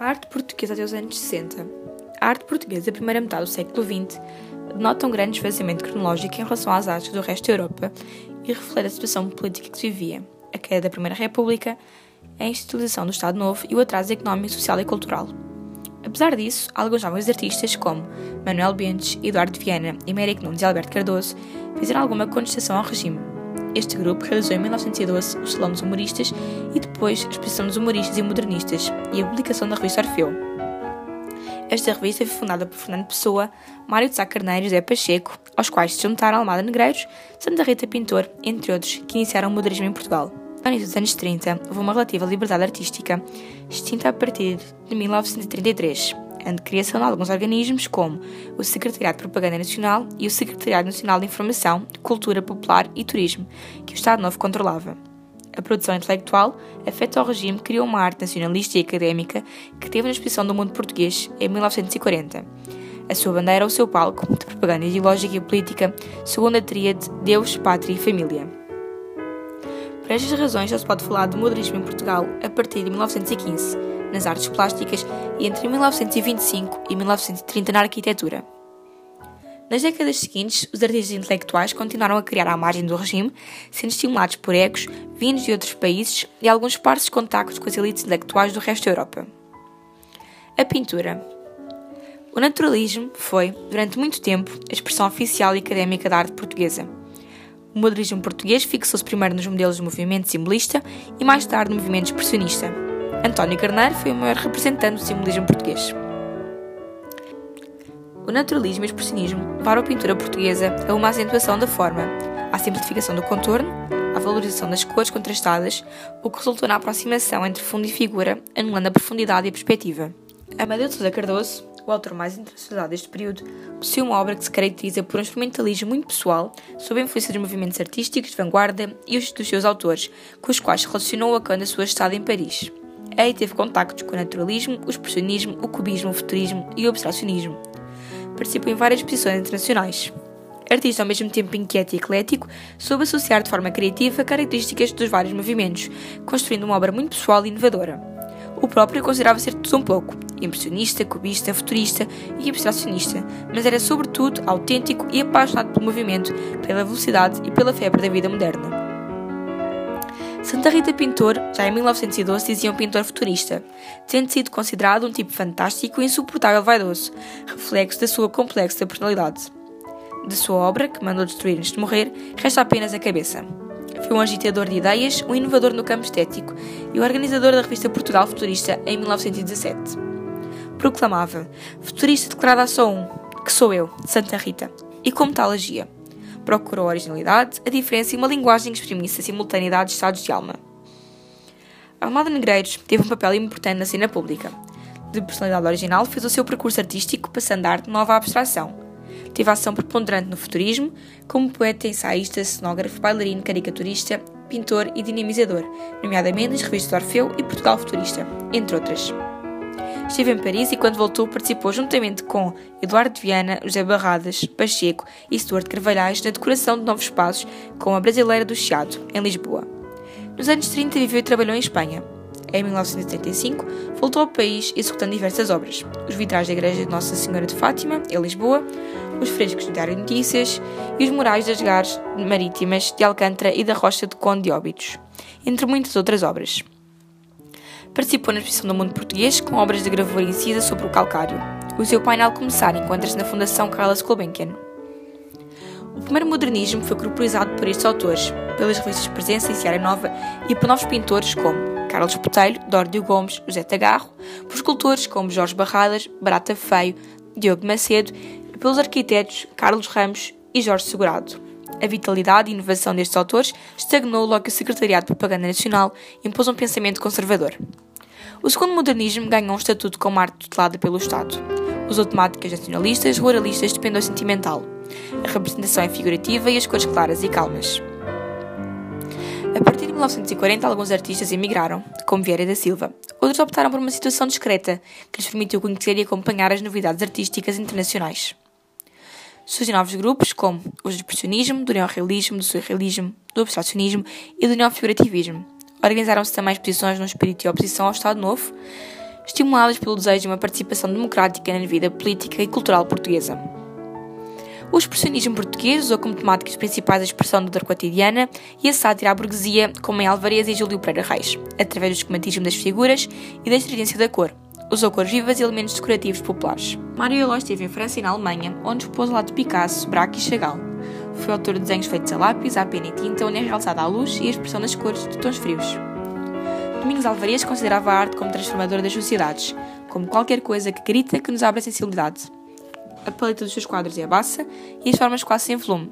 A arte portuguesa até os anos 60. A arte portuguesa da primeira metade do século XX denota um grande esvaziamento cronológico em relação às artes do resto da Europa e reflete a situação política que se vivia, a queda da Primeira República, a instituição do Estado Novo e o atraso económico, social e cultural. Apesar disso, alguns jovens artistas, como Manuel Bentes, Eduardo Viana, Américo Nunes e Alberto Cardoso, fizeram alguma contestação ao regime. Este grupo realizou em 1912 o Salão dos Humoristas e depois a Exposição dos Humoristas e Modernistas e a publicação da revista Orfeu. Esta revista foi fundada por Fernando Pessoa, Mário de Sá Carneiro e José Pacheco, aos quais se juntaram Almada Negreiros, Santa Rita Pintor, entre outros, que iniciaram o modernismo em Portugal. No início dos anos 30, houve uma relativa liberdade artística, extinta a partir de 1933 criação de alguns organismos como o Secretariado de Propaganda Nacional e o Secretariado Nacional de Informação, Cultura Popular e Turismo, que o Estado Novo controlava. A produção intelectual, afeta ao regime, criou uma arte nacionalista e académica que teve na exposição do mundo português em 1940. A sua bandeira, o seu palco, de propaganda ideológica e política, segundo a tríade Deus, Pátria e Família. Por estas razões, já se pode falar de modernismo em Portugal a partir de 1915 nas artes plásticas e entre 1925 e 1930 na arquitetura. Nas décadas seguintes, os artistas intelectuais continuaram a criar à margem do regime, sendo estimulados por ecos vindos de outros países e alguns parsos contactos com as elites intelectuais do resto da Europa. A pintura. O naturalismo foi, durante muito tempo, a expressão oficial e académica da arte portuguesa. O modernismo português fixou-se primeiro nos modelos do movimento simbolista e mais tarde no movimento expressionista. António Carneiro foi o maior representante do simbolismo português. O naturalismo e o expressionismo levaram a pintura portuguesa a uma acentuação da forma, à simplificação do contorno, à valorização das cores contrastadas, o que resultou na aproximação entre fundo e figura, anulando a profundidade e a perspectiva. Amadeu de Sousa Cardoso, o autor mais internacionalizado deste período, possui uma obra que se caracteriza por um instrumentalismo muito pessoal, sob a influência dos movimentos artísticos de vanguarda e os dos seus autores, com os quais se relacionou a quando a sua estada em Paris. Aí teve contactos com o naturalismo, o expressionismo, o cubismo, o futurismo e o abstracionismo. Participou em várias exposições internacionais. Artista ao mesmo tempo inquieto e eclético, soube associar de forma criativa características dos vários movimentos, construindo uma obra muito pessoal e inovadora. O próprio considerava ser tudo um pouco, impressionista, cubista, futurista e abstracionista, mas era sobretudo autêntico e apaixonado pelo movimento, pela velocidade e pela febre da vida moderna. Santa Rita Pintor, já em 1912, dizia um pintor futurista, tendo sido considerado um tipo fantástico e insuportável vaidoso, reflexo da sua complexa personalidade. De sua obra, que mandou destruir antes de morrer, resta apenas a cabeça. Foi um agitador de ideias, um inovador no campo estético e o organizador da revista Portugal Futurista em 1917. Proclamava: Futurista declarado a só um, que sou eu, Santa Rita, e como tal agia procurou a originalidade, a diferença e uma linguagem que exprimisse a simultaneidade de estados de alma. Almada Negreiros teve um papel importante na cena pública. De personalidade original, fez o seu percurso artístico passando da arte nova à abstração. Teve ação preponderante no futurismo, como poeta, ensaísta, cenógrafo, bailarino, caricaturista, pintor e dinamizador, nomeadamente nas revistas Orfeu e Portugal Futurista, entre outras. Esteve em Paris e, quando voltou, participou juntamente com Eduardo Viana, José Barradas, Pacheco e Stuart Carvalhais na decoração de novos espaços com a Brasileira do Chiado, em Lisboa. Nos anos 30 viveu e trabalhou em Espanha. Em 1975, voltou ao país executando diversas obras: os vitrais da Igreja de Nossa Senhora de Fátima, em Lisboa, os frescos do Diário de Notícias e os murais das gares marítimas de Alcântara e da Rocha de Conde de Óbidos, entre muitas outras obras. Participou na exposição do mundo português com obras de gravura incisa sobre o calcário. O seu painel começar encontra-se na Fundação Carlos Gulbenkian. O primeiro modernismo foi corporizado por estes autores, pelas revistas Presença e Seara Nova e por novos pintores como Carlos Botelho, Dórdio Gomes, José Tagarro, por escultores como Jorge Barradas, Barata Feio, Diogo Macedo e pelos arquitetos Carlos Ramos e Jorge Segurado. A vitalidade e inovação destes autores estagnou logo que o Secretariado de Propaganda Nacional impôs um pensamento conservador. O segundo modernismo ganhou um estatuto como arte tutelada pelo Estado. Usou temáticas nacionalistas, ruralistas de pendor sentimental. A representação é figurativa e as cores claras e calmas. A partir de 1940, alguns artistas emigraram, como Vieira da Silva. Outros optaram por uma situação discreta, que lhes permitiu conhecer e acompanhar as novidades artísticas internacionais. Surgem novos grupos como os do expressionismo, do neorrealismo, do surrealismo, do abstracionismo e do neofigurativismo. Organizaram-se também exposições no espírito de oposição ao Estado Novo, estimuladas pelo desejo de uma participação democrática na vida política e cultural portuguesa. O expressionismo português usou como temáticas principais a expressão da dor cotidiana e a sátira à burguesia, como em Alvarez e Júlio Pereira Reis, através do esquematismo das figuras e da estridência da cor. Usou cores vivas e elementos decorativos populares. Mário Eló esteve em França e na Alemanha, onde expôs ao lado de Picasso, Braque e Chagall. Foi autor de desenhos feitos a lápis, à pena e tinta, onde é realçada a luz e a expressão das cores de tons frios. Domingos Alvarez considerava a arte como transformadora das sociedades, como qualquer coisa que grita que nos abre a sensibilidade. A paleta dos seus quadros é a baça e as formas quase sem volume.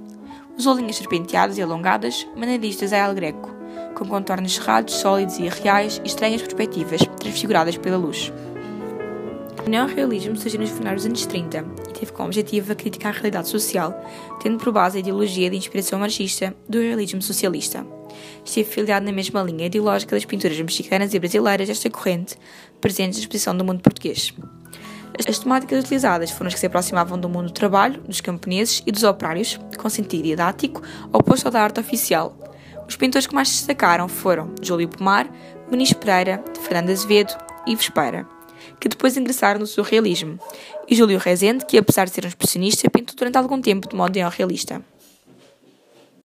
Usou linhas serpenteadas e alongadas, maneiristas a El Greco, com contornos cerrados, sólidos e irreais e estranhas perspectivas, transfiguradas pela luz. O neorrealismo surgiu nos finais dos anos 30 e teve como objetivo a criticar a realidade social, tendo por base a ideologia de inspiração marxista do realismo socialista. Esteve filiado na mesma linha ideológica das pinturas mexicanas e brasileiras desta corrente, presentes na exposição do mundo português. As temáticas utilizadas foram as que se aproximavam do mundo do trabalho, dos camponeses e dos operários, com sentido didático, oposto ao da arte oficial. Os pintores que mais destacaram foram Júlio Pomar, Muniz Pereira, Fernando Azevedo e Ives Peira que depois ingressaram no surrealismo, e Júlio Rezende, que apesar de ser um expressionista, pintou durante algum tempo de modo neorrealista.